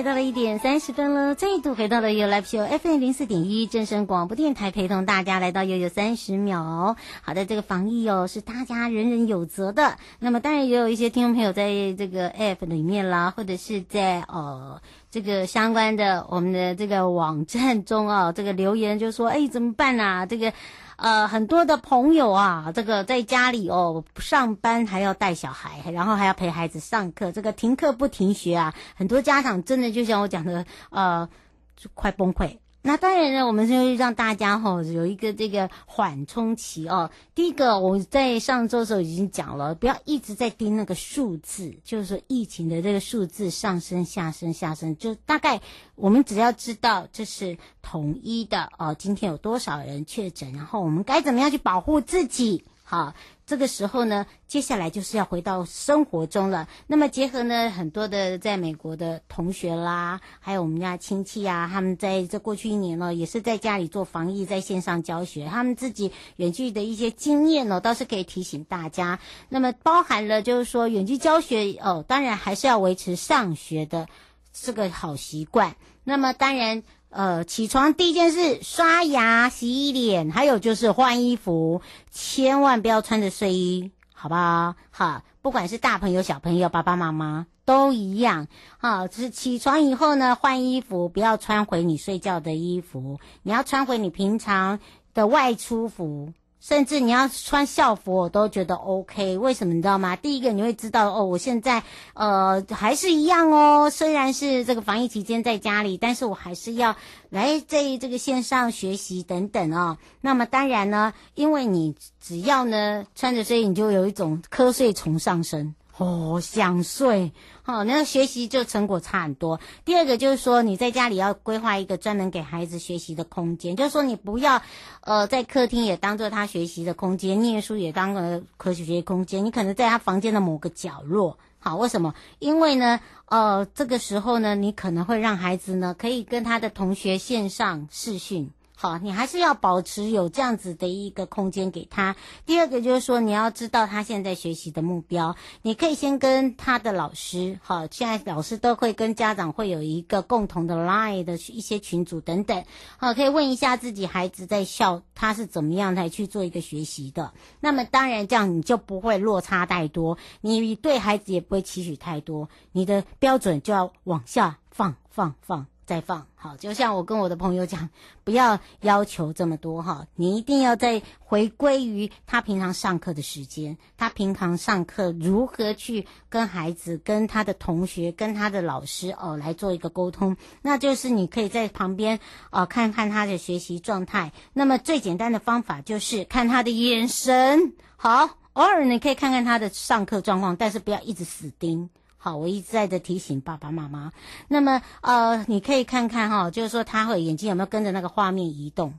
来到了一点三十分了，再度回到了 You Live Show FM 零四点一正声广播电台，陪同大家来到悠悠三十秒。好的，这个防疫哦是大家人人有责的。那么当然也有一些听众朋友在这个 App 里面啦，或者是在呃这个相关的我们的这个网站中啊，这个留言就说：哎，怎么办啊？这个。呃，很多的朋友啊，这个在家里哦，上班还要带小孩，然后还要陪孩子上课，这个停课不停学啊，很多家长真的就像我讲的，呃，就快崩溃。那当然呢，我们就让大家哈、哦、有一个这个缓冲期哦。第一个，我在上周的时候已经讲了，不要一直在盯那个数字，就是说疫情的这个数字上升、下升、下升，就大概我们只要知道这是统一的哦。今天有多少人确诊，然后我们该怎么样去保护自己？好。这个时候呢，接下来就是要回到生活中了。那么结合呢，很多的在美国的同学啦，还有我们家亲戚啊，他们在这过去一年呢，也是在家里做防疫，在线上教学，他们自己远距的一些经验呢，倒是可以提醒大家。那么包含了就是说，远距教学哦，当然还是要维持上学的这个好习惯。那么当然。呃，起床第一件事，刷牙、洗脸，还有就是换衣服，千万不要穿着睡衣，好不好？好，不管是大朋友、小朋友、爸爸妈妈都一样。好，就是起床以后呢，换衣服，不要穿回你睡觉的衣服，你要穿回你平常的外出服。甚至你要穿校服，我都觉得 OK。为什么你知道吗？第一个你会知道哦，我现在呃还是一样哦，虽然是这个防疫期间在家里，但是我还是要来在这个线上学习等等哦。那么当然呢，因为你只要呢穿着睡衣，你就有一种瞌睡虫上身。哦，想睡，好、哦，那学习就成果差很多。第二个就是说，你在家里要规划一个专门给孩子学习的空间，就是说你不要，呃，在客厅也当做他学习的空间，念书也当个可学习空间。你可能在他房间的某个角落，好，为什么？因为呢，呃，这个时候呢，你可能会让孩子呢，可以跟他的同学线上视讯。好，你还是要保持有这样子的一个空间给他。第二个就是说，你要知道他现在学习的目标。你可以先跟他的老师，好，现在老师都会跟家长会有一个共同的 Line 的一些群组等等，好，可以问一下自己孩子在校他是怎么样来去做一个学习的。那么当然这样你就不会落差太多，你对孩子也不会期许太多，你的标准就要往下放放放。再放好，就像我跟我的朋友讲，不要要求这么多哈，你一定要在回归于他平常上课的时间，他平常上课如何去跟孩子、跟他的同学、跟他的老师哦来做一个沟通，那就是你可以在旁边哦看看他的学习状态。那么最简单的方法就是看他的眼神，好，偶尔你可以看看他的上课状况，但是不要一直死盯。好，我一再的提醒爸爸妈妈。那么，呃，你可以看看哈，就是说他会眼睛有没有跟着那个画面移动。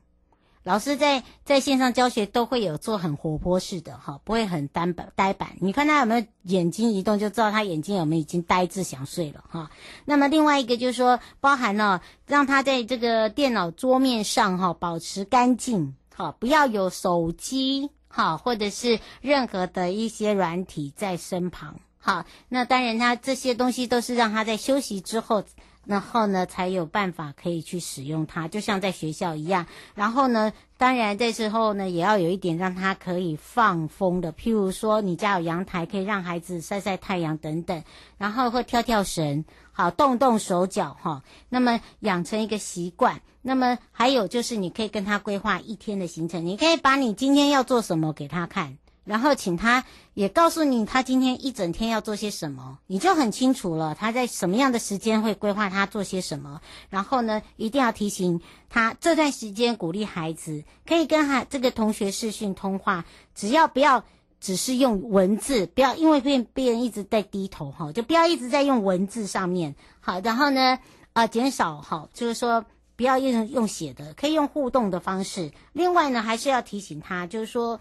老师在在线上教学都会有做很活泼式的哈，不会很单板呆板。你看他有没有眼睛移动，就知道他眼睛有没有已经呆滞想睡了哈。那么另外一个就是说，包含了让他在这个电脑桌面上哈保持干净，哈，不要有手机哈，或者是任何的一些软体在身旁。好，那当然，他这些东西都是让他在休息之后，然后呢才有办法可以去使用它，就像在学校一样。然后呢，当然这时候呢也要有一点让他可以放风的，譬如说你家有阳台，可以让孩子晒晒太阳等等，然后会跳跳绳，好，动动手脚哈。那么养成一个习惯。那么还有就是你可以跟他规划一天的行程，你可以把你今天要做什么给他看。然后请他也告诉你他今天一整天要做些什么，你就很清楚了。他在什么样的时间会规划他做些什么，然后呢，一定要提醒他这段时间鼓励孩子可以跟他这个同学视讯通话，只要不要只是用文字，不要因为被别人一直在低头哈，就不要一直在用文字上面。好，然后呢，啊、呃，减少哈，就是说不要用用写的，可以用互动的方式。另外呢，还是要提醒他，就是说。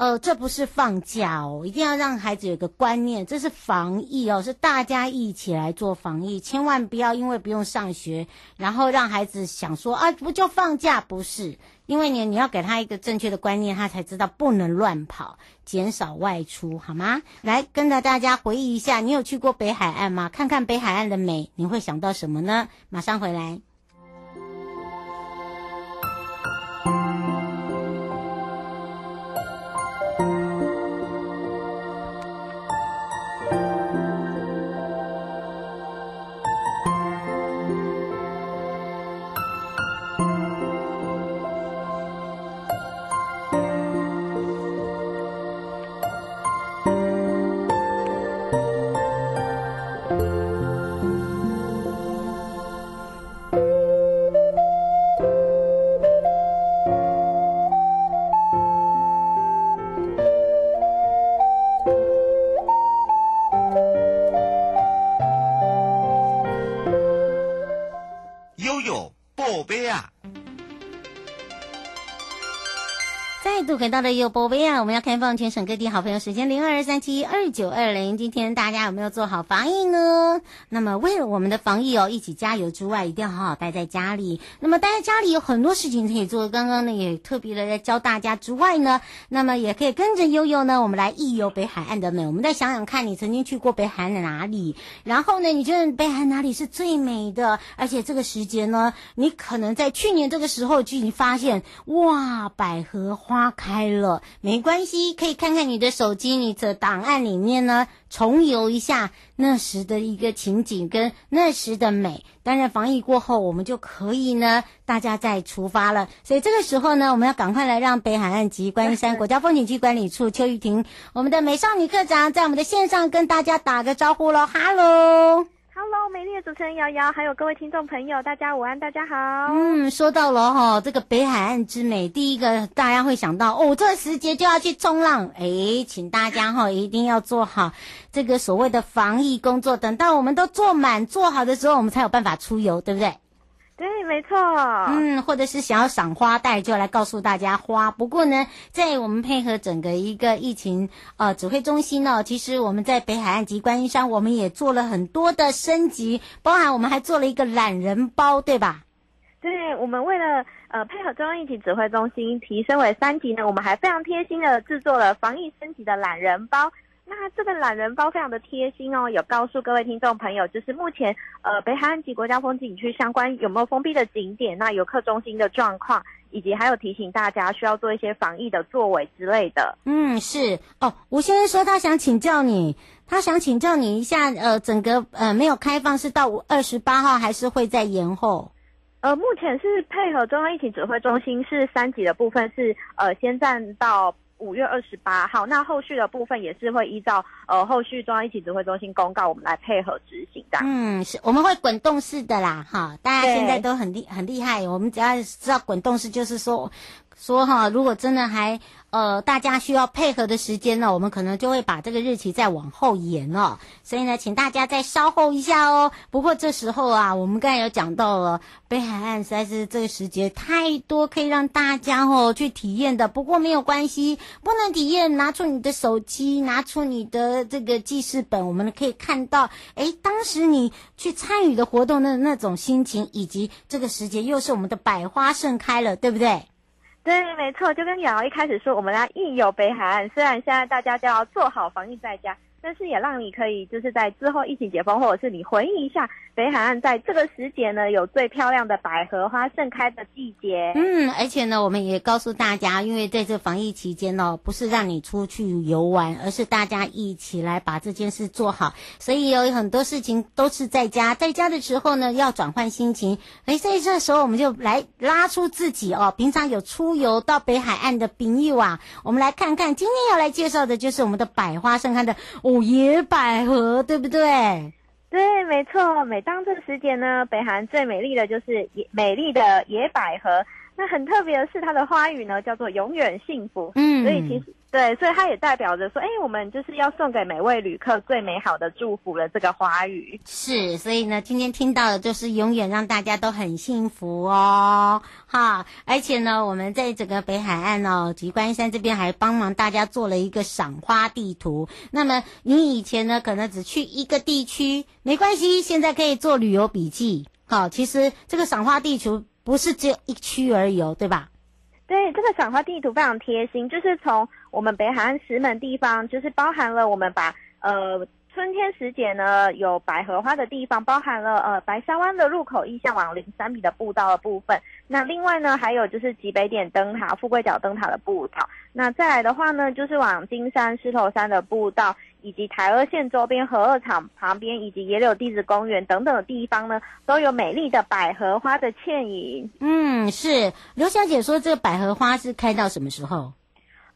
呃，这不是放假哦，一定要让孩子有个观念，这是防疫哦，是大家一起来做防疫，千万不要因为不用上学，然后让孩子想说啊，不就放假？不是，因为你你要给他一个正确的观念，他才知道不能乱跑，减少外出，好吗？来跟着大家回忆一下，你有去过北海岸吗？看看北海岸的美，你会想到什么呢？马上回来。哟宝贝呀再度回到了优播杯啊！我们要开放全省各地好朋友时间零二二三七二九二零。今天大家有没有做好防疫呢？那么为了我们的防疫哦，一起加油之外，一定要好好待在家里。那么待在家里有很多事情可以做。刚刚呢也特别的在教大家之外呢，那么也可以跟着悠悠呢，我们来一游北海岸的美。我们再想想看，你曾经去过北海岸哪里？然后呢，你觉得北海岸哪里是最美的？而且这个时节呢，你可能在去年这个时候就已经发现，哇，百合花花。开了没关系，可以看看你的手机，你的档案里面呢，重游一下那时的一个情景跟那时的美。当然，防疫过后，我们就可以呢，大家再出发了。所以这个时候呢，我们要赶快来让北海岸及观音山国家风景区管理处邱玉婷，我们的美少女课长，在我们的线上跟大家打个招呼喽，哈喽。Hello，美丽的主持人瑶瑶，还有各位听众朋友，大家午安，大家好。嗯，说到了哈，这个北海岸之美，第一个大家会想到哦，这个时节就要去冲浪。诶，请大家哈一定要做好这个所谓的防疫工作，等到我们都做满做好的时候，我们才有办法出游，对不对？对，没错。嗯，或者是想要赏花带，就来告诉大家花。不过呢，在我们配合整个一个疫情呃指挥中心呢，其实我们在北海岸及观音山，我们也做了很多的升级，包含我们还做了一个懒人包，对吧？对，我们为了呃配合中央疫情指挥中心提升为三级呢，我们还非常贴心的制作了防疫升级的懒人包。那这个懒人包非常的贴心哦，有告诉各位听众朋友，就是目前呃北海岸及国家风景区相关有没有封闭的景点，那游客中心的状况，以及还有提醒大家需要做一些防疫的作为之类的。嗯，是哦。吴先生说他想请教你，他想请教你一下，呃，整个呃没有开放是到二十八号，还是会再延后？呃，目前是配合中央疫情指挥中心是三级的部分是呃先暂到。五月二十八号，那后续的部分也是会依照呃后续中央疫情指挥中心公告，我们来配合执行的。嗯，是我们会滚动式的啦，哈，大家现在都很厉很厉害，我们只要知道滚动式，就是说说哈，如果真的还。呃，大家需要配合的时间呢，我们可能就会把这个日期再往后延了。所以呢，请大家再稍后一下哦。不过这时候啊，我们刚才有讲到了北海岸，实在是这个时节太多可以让大家哦去体验的。不过没有关系，不能体验，拿出你的手机，拿出你的这个记事本，我们可以看到，诶，当时你去参与的活动的那种心情，以及这个时节又是我们的百花盛开了，对不对？对，没错，就跟瑶瑶一开始说，我们要一有北海岸。虽然现在大家都要做好防疫在家，但是也让你可以就是在之后疫情解封，或者是你回忆一下北海岸在这个时节呢，有最漂亮的百合花盛开的季节。嗯，而且呢，我们也告诉大家，因为在这防疫期间呢，不是让你出去游玩，而是大家一起来把这件事做好。所以有很多事情都是在家，在家的时候呢，要转换心情。哎，在这时候我们就来拉出自己哦，平常有出游到北海岸的朋友啊，我们来看看，今天要来介绍的就是我们的百花盛开的。哦，野百合，对不对？对，没错。每当这个时节呢，北韩最美丽的就是野美丽的野百合。那很特别的是，它的花语呢叫做“永远幸福”。嗯，所以其实。对，所以它也代表着说，哎，我们就是要送给每位旅客最美好的祝福了。这个花语是，所以呢，今天听到的就是永远让大家都很幸福哦，哈！而且呢，我们在整个北海岸哦，及观山这边还帮忙大家做了一个赏花地图。那么你以前呢，可能只去一个地区，没关系，现在可以做旅游笔记。好，其实这个赏花地图不是只有一区而已哦，对吧？对，这个赏花地图非常贴心，就是从我们北海岸石门地方，就是包含了我们把呃春天时节呢有百合花的地方，包含了呃白沙湾的入口意向往零三米的步道的部分。那另外呢还有就是极北点灯塔、富贵角灯塔的步道。那再来的话呢，就是往金山、狮头山的步道。以及台二线周边核二厂旁边，以及野柳地质公园等等的地方呢，都有美丽的百合花的倩影。嗯，是刘小姐说，这个百合花是开到什么时候？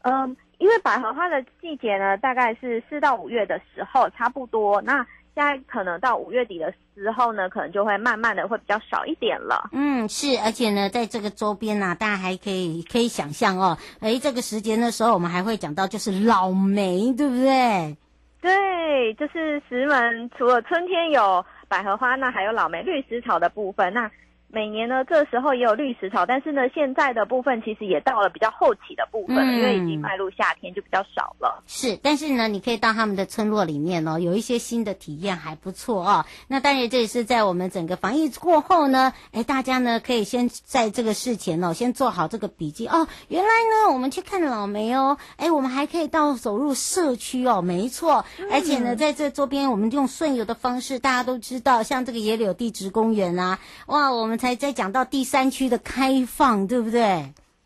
嗯，因为百合花的季节呢，大概是四到五月的时候，差不多。那现在可能到五月底的时候呢，可能就会慢慢的会比较少一点了。嗯，是，而且呢，在这个周边呢、啊，大家还可以可以想象哦，诶，这个时节的时候，我们还会讲到就是老梅，对不对？对，就是石门除了春天有百合花，那还有老梅绿石草的部分。那每年呢，这时候也有绿石草，但是呢，现在的部分其实也到了比较后期的部分，嗯、因为已经迈入夏天，就比较少了。是，但是呢，你可以到他们的村落里面哦，有一些新的体验，还不错哦。那当然，这也是在我们整个防疫过后呢，哎，大家呢可以先在这个事前哦，先做好这个笔记哦。原来呢，我们去看老梅哦，哎，我们还可以到走入社区哦，没错。而且呢，在这周边，我们用顺游的方式，大家都知道，像这个野柳地质公园啊，哇，我们。才再讲到第三区的开放，对不对？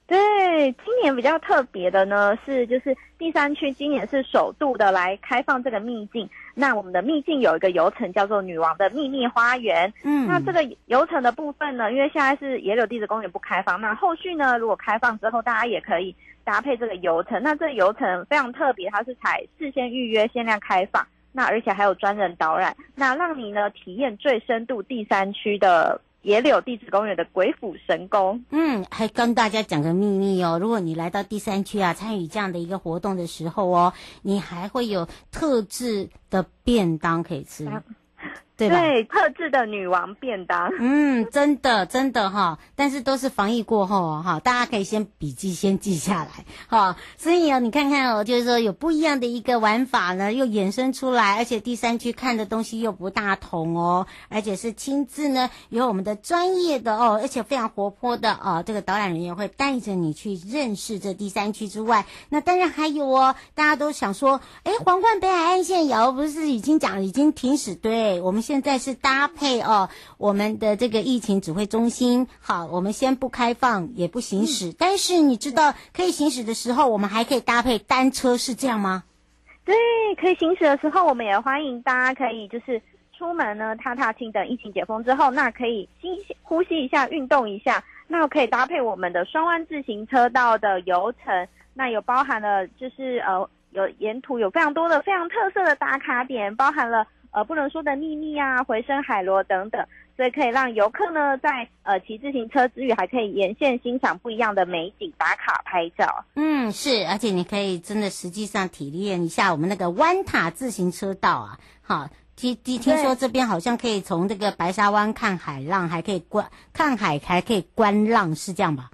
对，今年比较特别的呢，是就是第三区今年是首度的来开放这个秘境。那我们的秘境有一个游程叫做“女王的秘密花园”。嗯，那这个游程的部分呢，因为现在是野柳地质公园不开放，那后续呢，如果开放之后，大家也可以搭配这个游程。那这个游程非常特别，它是采事先预约、限量开放，那而且还有专人导览，那让你呢体验最深度第三区的。野柳地质公园的鬼斧神工，嗯，还跟大家讲个秘密哦。如果你来到第三区啊，参与这样的一个活动的时候哦，你还会有特制的便当可以吃。啊对，对，特制的女王便当，嗯，真的真的哈，但是都是防疫过后哈，大家可以先笔记先记下来哈。所以啊，你看看哦，就是说有不一样的一个玩法呢，又衍生出来，而且第三区看的东西又不大同哦，而且是亲自呢，有我们的专业的哦，而且非常活泼的哦，这个导览人员会带着你去认识这第三区之外，那当然还有哦，大家都想说，哎，皇冠北海岸线游不是已经讲已经停驶？对，我们。现在是搭配哦，我们的这个疫情指挥中心，好，我们先不开放，也不行驶，嗯、但是你知道可以行驶的时候，我们还可以搭配单车，是这样吗？对，可以行驶的时候，我们也欢迎大家可以就是出门呢，踏踏青，等疫情解封之后，那可以吸呼吸一下，运动一下，那可以搭配我们的双湾自行车道的游程，那有包含了就是呃，有沿途有非常多的非常特色的打卡点，包含了。呃，不能说的秘密啊，回声海螺等等，所以可以让游客呢，在呃骑自行车之余，还可以沿线欣赏不一样的美景，打卡拍照。嗯，是，而且你可以真的实际上体验一下我们那个湾塔自行车道啊。好，听听听说这边好像可以从这个白沙湾看海浪，还可以观看海，还可以观浪，是这样吧？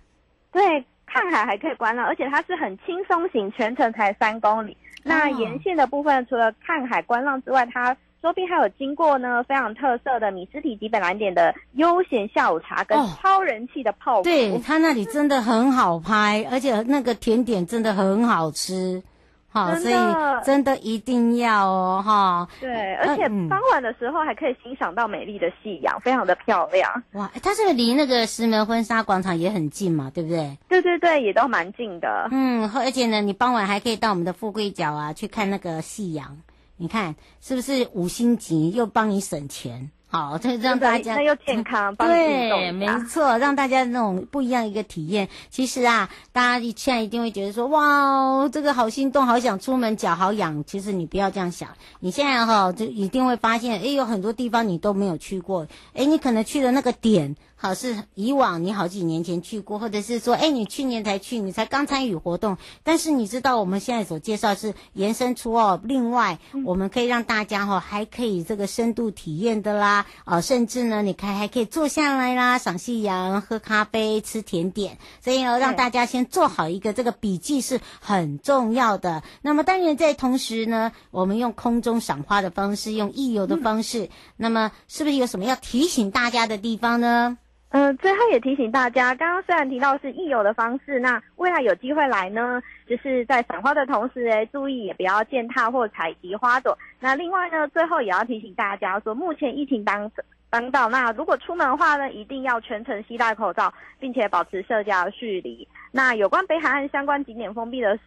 对，看海还可以观浪，而且它是很轻松型，全程才三公里。哦、那沿线的部分，除了看海观浪之外，它周边还有经过呢，非常特色的米斯体基本蓝点的悠闲下午茶，跟超人气的泡芙。哦、对，他那里真的很好拍，而且那个甜点真的很好吃。好，所以真的一定要哦，哈。对，而且傍晚的时候还可以欣赏到美丽的夕阳，非常的漂亮。哇，它是不是离那个石门婚纱广场也很近嘛？对不对？对对对，也都蛮近的。嗯，而且呢，你傍晚还可以到我们的富贵角啊去看那个夕阳，你看是不是五星级又帮你省钱？好，这让大家那又健康，对，没错，让大家那种不一样一个体验。其实啊，大家现在一定会觉得说，哇，这个好心动，好想出门，脚好痒。其实你不要这样想，你现在哈就一定会发现，哎，有很多地方你都没有去过，哎，你可能去的那个点。好，是以往你好几年前去过，或者是说，哎，你去年才去，你才刚参与活动。但是你知道，我们现在所介绍是延伸出哦，另外我们可以让大家哈、哦，还可以这个深度体验的啦，啊、哦，甚至呢，你看还可以坐下来啦，赏夕阳、喝咖啡、吃甜点。所以要，让大家先做好一个这个笔记是很重要的。那么当然在同时呢，我们用空中赏花的方式，用溢游的方式，嗯、那么是不是有什么要提醒大家的地方呢？嗯、最后也提醒大家，刚刚虽然提到是义游的方式，那未来有机会来呢，就是在赏花的同时，诶，注意也不要践踏或采集花朵。那另外呢，最后也要提醒大家说，目前疫情当当道，那如果出门的话呢，一定要全程携带口罩，并且保持社交距离。那有关北海岸相关景点封闭的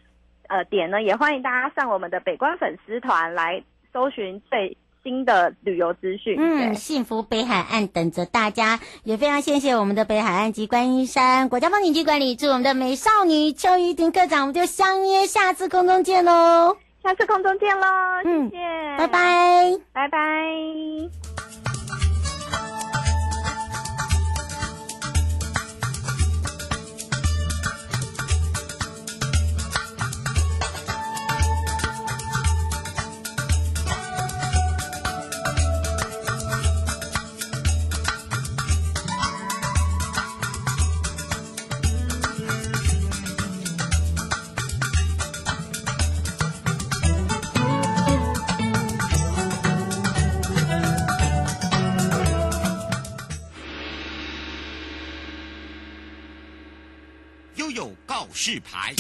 呃点呢，也欢迎大家上我们的北关粉丝团来搜寻最。新的旅游资讯，嗯，幸福北海岸等着大家，也非常谢谢我们的北海岸及观音山国家风景区管理处，我们的美少女邱怡婷科长，我们就相约下次空中见喽，下次空中见喽，谢谢，嗯，拜拜，拜拜。示牌。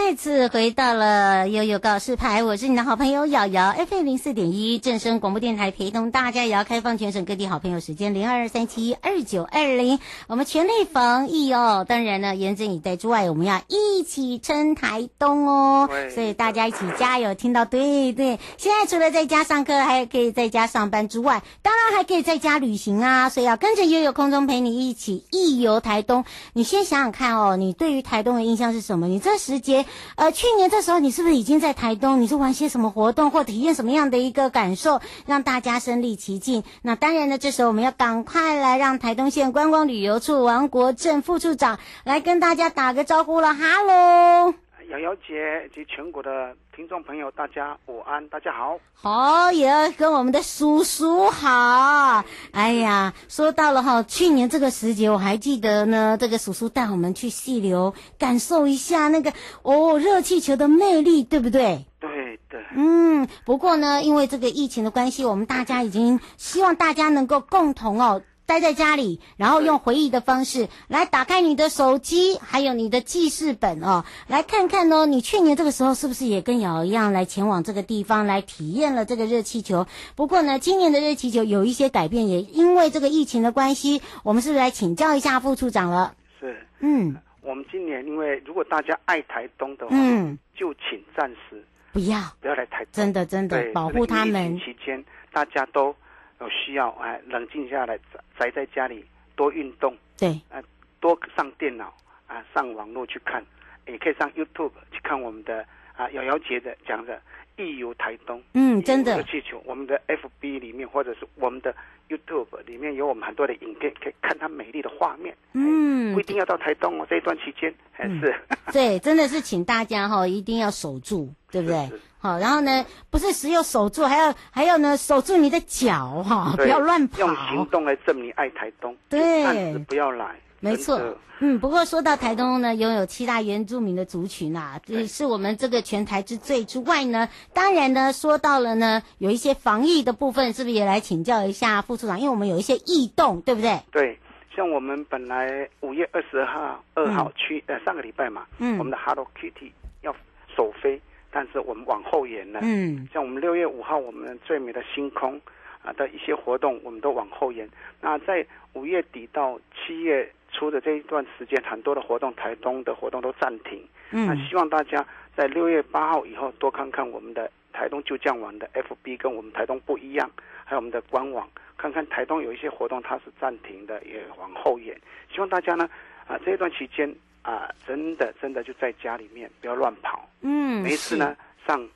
再次回到了悠悠告示牌，我是你的好朋友瑶瑶，FM 零四点一正声广播电台，陪同大家也要开放全省各地好朋友时间零二三七二九二零，我们全力防疫哦。当然呢，严阵以待之外，我们要一起撑台东哦。所以大家一起加油，听到对对。现在除了在家上课，还可以在家上班之外，当然还可以在家旅行啊。所以要跟着悠悠空中陪你一起一游台东。你先想想看哦，你对于台东的印象是什么？你这时节。呃，去年这时候你是不是已经在台东？你是玩些什么活动或体验什么样的一个感受，让大家身临其境？那当然呢，这时候我们要赶快来让台东县观光旅游处王国正副处长来跟大家打个招呼了。哈喽，瑶瑶姐及全国的。听众朋友，大家午安，大家好。好，也要跟我们的叔叔好。哎呀，说到了哈，去年这个时节，我还记得呢。这个叔叔带我们去溪流，感受一下那个哦热气球的魅力，对不对？对的。嗯，不过呢，因为这个疫情的关系，我们大家已经希望大家能够共同哦。待在家里，然后用回忆的方式来打开你的手机，还有你的记事本哦，来看看哦，你去年这个时候是不是也跟瑶一样来前往这个地方来体验了这个热气球？不过呢，今年的热气球有一些改变，也因为这个疫情的关系，我们是不是来请教一下副处长了？是，嗯，我们今年因为如果大家爱台东的话，嗯，就请暂时不要不要来台东，真的真的保护他们。疫情期间大家都。有需要哎，冷静下来，宅在家里多运动，对，啊，多上电脑啊，上网络去看，也可以上 YouTube 去看我们的啊瑶瑶姐的讲的义游台东，嗯，真的，气球，我们的 FB 里面或者是我们的 YouTube 里面有我们很多的影片，可以看它美丽的画面，嗯，不一定要到台东哦，这一段期间还是、嗯，对，真的是请大家哈、哦，一定要守住，对不对？是是好，然后呢，不是只有守住，还要还要呢，守住你的脚哈，不要乱跑。用行动来证明爱台东。对，不要来。没错，嗯，不过说到台东呢，拥有七大原住民的族群啊，这是我们这个全台之最之外呢，当然呢，说到了呢，有一些防疫的部分，是不是也来请教一下副处长？因为我们有一些异动，对不对？对，像我们本来五月二十号二号去、嗯、呃上个礼拜嘛，嗯，我们的 Hello Kitty 要首飞，但是我们往后延了。嗯，像我们六月五号我们最美的星空啊的一些活动，我们都往后延。那在五月底到七月初的这一段时间，很多的活动，台东的活动都暂停。嗯，那希望大家在六月八号以后多看看我们的。台东就这样玩的 FB 跟我们台东不一样，还有我们的官网，看看台东有一些活动它是暂停的，也往后延。希望大家呢，啊这一段期间啊，真的真的就在家里面不要乱跑。嗯，没事呢上，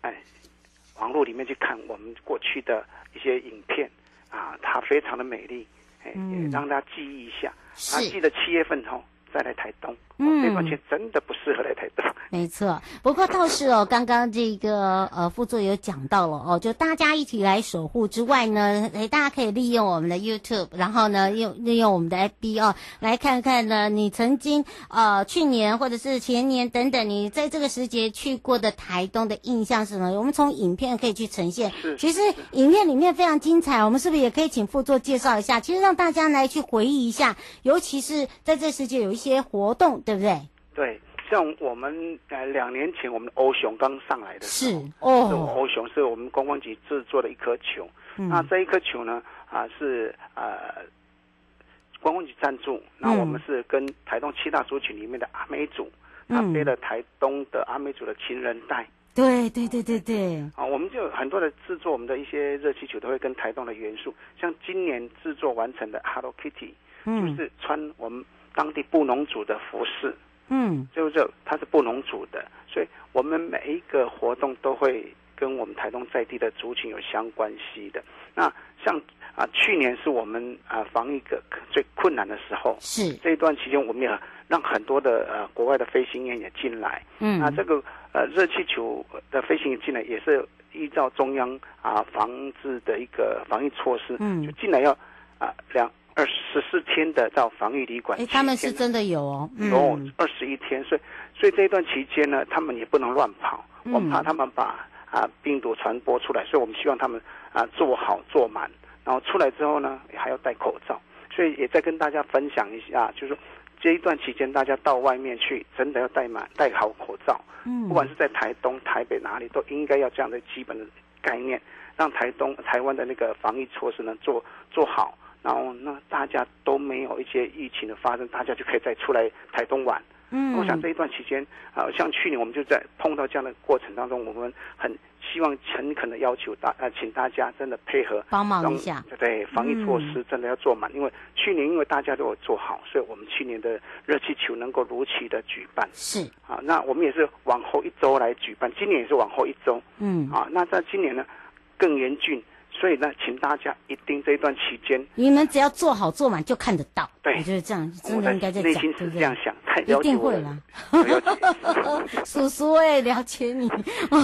哎，网络里面去看我们过去的一些影片啊，它非常的美丽，哎，也让大家记忆一下。是啊，记得七月份哦再来台东。嗯，这段期真的不适合来台东。没错，不过倒是哦，刚刚这个呃副座有讲到了哦，就大家一起来守护之外呢，诶，大家可以利用我们的 YouTube，然后呢用利用我们的 FB 哦，来看看呢你曾经呃去年或者是前年等等，你在这个时节去过的台东的印象是什么？我们从影片可以去呈现。是。其实影片里面非常精彩，我们是不是也可以请副座介绍一下？其实让大家来去回忆一下，尤其是在这时节有一些活动，对不对？对。像我们呃两年前我们欧熊刚上来的时候，是哦，欧熊是我们观光局制作的一颗球，嗯、那这一颗球呢啊是呃观光局赞助，那我们是跟台东七大族群里面的阿美族，他、嗯、背了台东的阿美族的情人带，对对对对对，啊我们就很多的制作我们的一些热气球都会跟台东的元素，像今年制作完成的 Hello Kitty，、嗯、就是穿我们当地布农族的服饰。嗯，就是它是布农族的，所以我们每一个活动都会跟我们台东在地的族群有相关系的。那像啊，去年是我们啊防疫个最困难的时候，是这一段期间，我们也让很多的呃国外的飞行员也进来。嗯，那这个呃热气球的飞行员进来也是依照中央啊防治的一个防疫措施，嗯，就进来要啊两。二十四天的到防疫旅馆，哎，他们是真的有哦，有二十一天，所以所以这一段期间呢，他们也不能乱跑，我们怕他们把啊病毒传播出来，所以我们希望他们啊做好做满，然后出来之后呢，还要戴口罩，所以也再跟大家分享一下，就是说这一段期间大家到外面去，真的要戴满戴好口罩，嗯，不管是在台东、台北哪里，都应该要这样的基本的概念，让台东、台湾的那个防疫措施呢做做好。然后那大家都没有一些疫情的发生，大家就可以再出来台东玩。嗯，我想这一段期间啊、呃，像去年我们就在碰到这样的过程当中，我们很希望诚恳的要求大呃，请大家真的配合帮忙一下，对防疫措施真的要做满。嗯、因为去年因为大家都有做好，所以我们去年的热气球能够如期的举办。是啊，那我们也是往后一周来举办，今年也是往后一周。嗯，啊，那在今年呢更严峻。所以呢，请大家一定这一段期间，你们只要做好做满就看得到。对，我觉得这样真的应该在讲，内心是这样想，太一定会啦。了解，叔叔哎，了解你，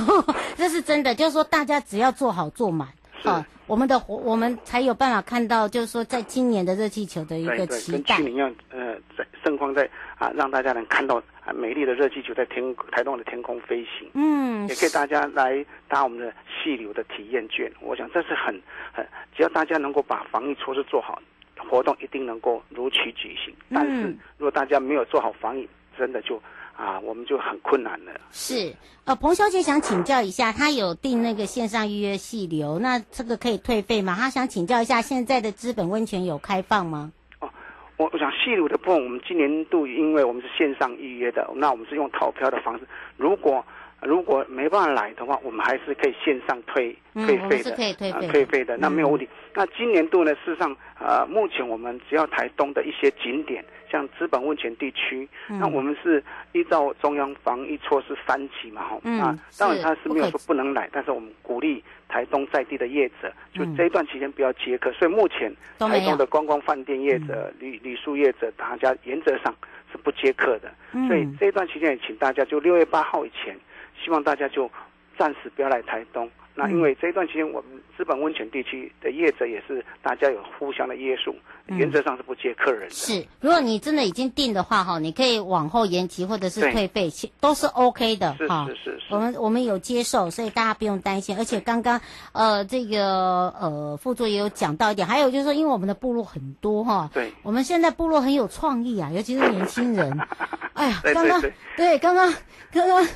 这是真的。就是说，大家只要做好做满，啊，我们的活我们才有办法看到，就是说，在今年的热气球的一个期待。跟去年一样，呃，在盛况在啊，让大家能看到。啊，美丽的热气球在天台东的天空飞行，嗯，也可以大家来搭我们的细流的体验券。我想这是很很，只要大家能够把防疫措施做好，活动一定能够如期举行。但是如果大家没有做好防疫，真的就啊，我们就很困难了。是，呃，彭小姐想请教一下，她有订那个线上预约细流，那这个可以退费吗？她想请教一下，现在的资本温泉有开放吗？我我想细乳的部分，我们今年度因为我们是线上预约的，那我们是用套票的方式。如果如果没办法来的话，我们还是可以线上退退费的，可以退费、呃，退费的，那没有问题。嗯、那今年度呢，事实上，呃，目前我们只要台东的一些景点，像资本温泉地区，嗯、那我们是依照中央防疫措施三级嘛，哈、嗯，啊，当然他是没有说不能来，但是我们鼓励台东在地的业者，就这一段期间不要接客。嗯、所以目前台东的观光饭店业者、旅旅宿业者，大家原则上是不接客的。嗯、所以这一段期间也请大家就六月八号以前。希望大家就暂时不要来台东，那因为这一段期间，我们资本温泉地区的业者也是大家有互相的约束，原则上是不接客人的。是，如果你真的已经订的话，哈，你可以往后延期或者是退费，都是 OK 的，哈。是是是。我们我们有接受，所以大家不用担心。而且刚刚呃这个呃副座也有讲到一点，还有就是说，因为我们的部落很多哈，对，我们现在部落很有创意啊，尤其是年轻人。哎呀，刚刚对刚刚刚刚。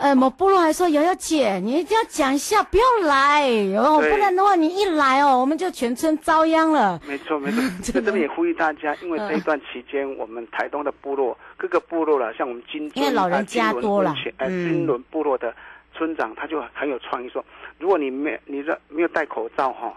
呃，某部落还说瑶瑶姐，你一定要讲一下，不要来哦，不然的话你一来哦，我们就全村遭殃了。没错没错，在这边也呼吁大家，因为这一段期间，我们台东的部落各个部落了，像我们金因为老人家多了，呃，金仑部落的村长他就很有创意，说，如果你没你这没有戴口罩哈，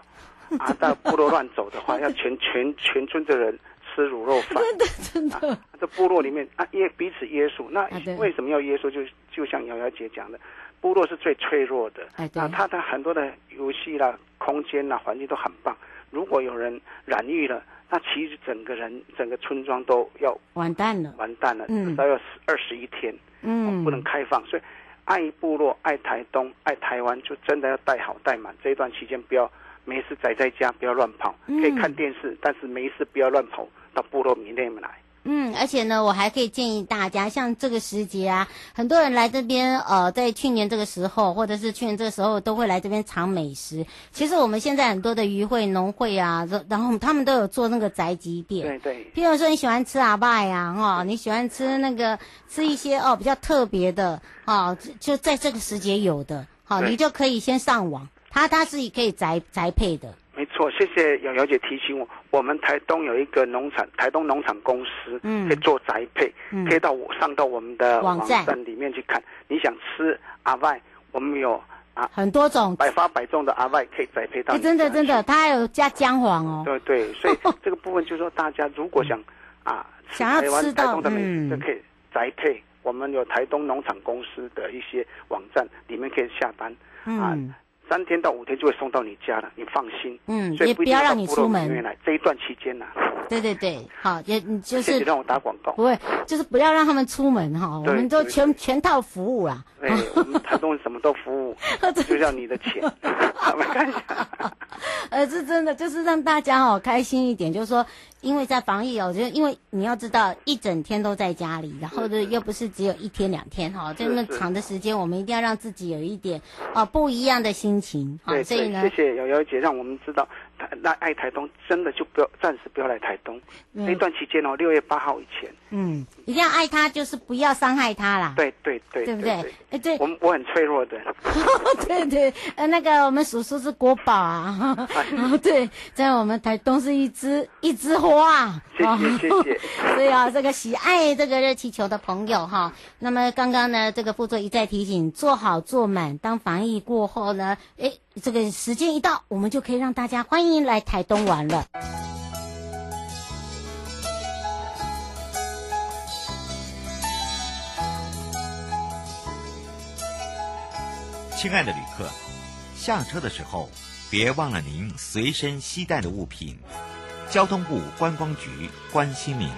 啊，到部落乱走的话，要全 全全村的人。吃卤肉饭，真的真的。啊、这部落里面啊，约彼此约束。那为什么要约束？就就像瑶瑶姐讲的，部落是最脆弱的。那，他的很多的游戏啦、空间啦、环境都很棒。如果有人染疫了，那其实整个人、整个村庄都要完蛋了，完蛋了。嗯，至少要二十一天，嗯，不能开放。所以，爱部落、爱台东、爱台湾，就真的要带好带满。这一段期间，不要没事宅在家，不要乱跑。可以看电视，但是没事不要乱跑。到部落里面来，嗯，而且呢，我还可以建议大家，像这个时节啊，很多人来这边，呃，在去年这个时候，或者是去年这个时候，都会来这边尝美食。其实我们现在很多的渔会、农会啊，然后他们都有做那个宅急便，对对。譬如说你喜欢吃阿拜呀，哦，你喜欢吃那个吃一些哦比较特别的，哦，就在这个时节有的，好，你就可以先上网，它它是可以宅宅配的。没错，谢谢瑶瑶姐提醒我。我们台东有一个农场，台东农场公司，嗯，可以做宅配，嗯，可以到我上到我们的网站里面去看。你想吃阿外，我们有啊很多种百发百中的阿外可以宅配到。真的真的，它还有加姜黄哦。对对，所以 这个部分就是说，大家如果想啊，想要吃到台东的美食，就可以宅配。我们有台东农场公司的一些网站里面可以下单啊。三天到五天就会送到你家了，你放心。嗯，所以不，也不要让你出门。来这一段期间呢、啊。对对对，好，也就是。让我打广告。不会，就是不要让他们出门哈，我们都全全套服务啦。对，我们台东什么都服务，就像你的钱。没关系。呃，是真的，就是让大家哦开心一点，就是说。因为在防疫哦，就因为你要知道，一整天都在家里，然后呢又不是只有一天两天哈，这么长的时间，我们一定要让自己有一点啊不一样的心情。对，所以呢，谢谢瑶瑶姐，让我们知道，那爱台东真的就不要暂时不要来台东那段期间哦，六月八号以前，嗯，一定要爱他，就是不要伤害他啦。对对对，对不对？哎，对，我我很脆弱的。对对，呃，那个我们叔叔是国宝啊，对，在我们台东是一枝一枝花。哇，谢谢谢谢。对啊，这个喜爱这个热气球的朋友哈，那么刚刚呢，这个副座一再提醒，做好做满。当防疫过后呢，哎，这个时间一到，我们就可以让大家欢迎来台东玩了。亲爱的旅客，下车的时候别忘了您随身携带的物品。交通部观光局关心您。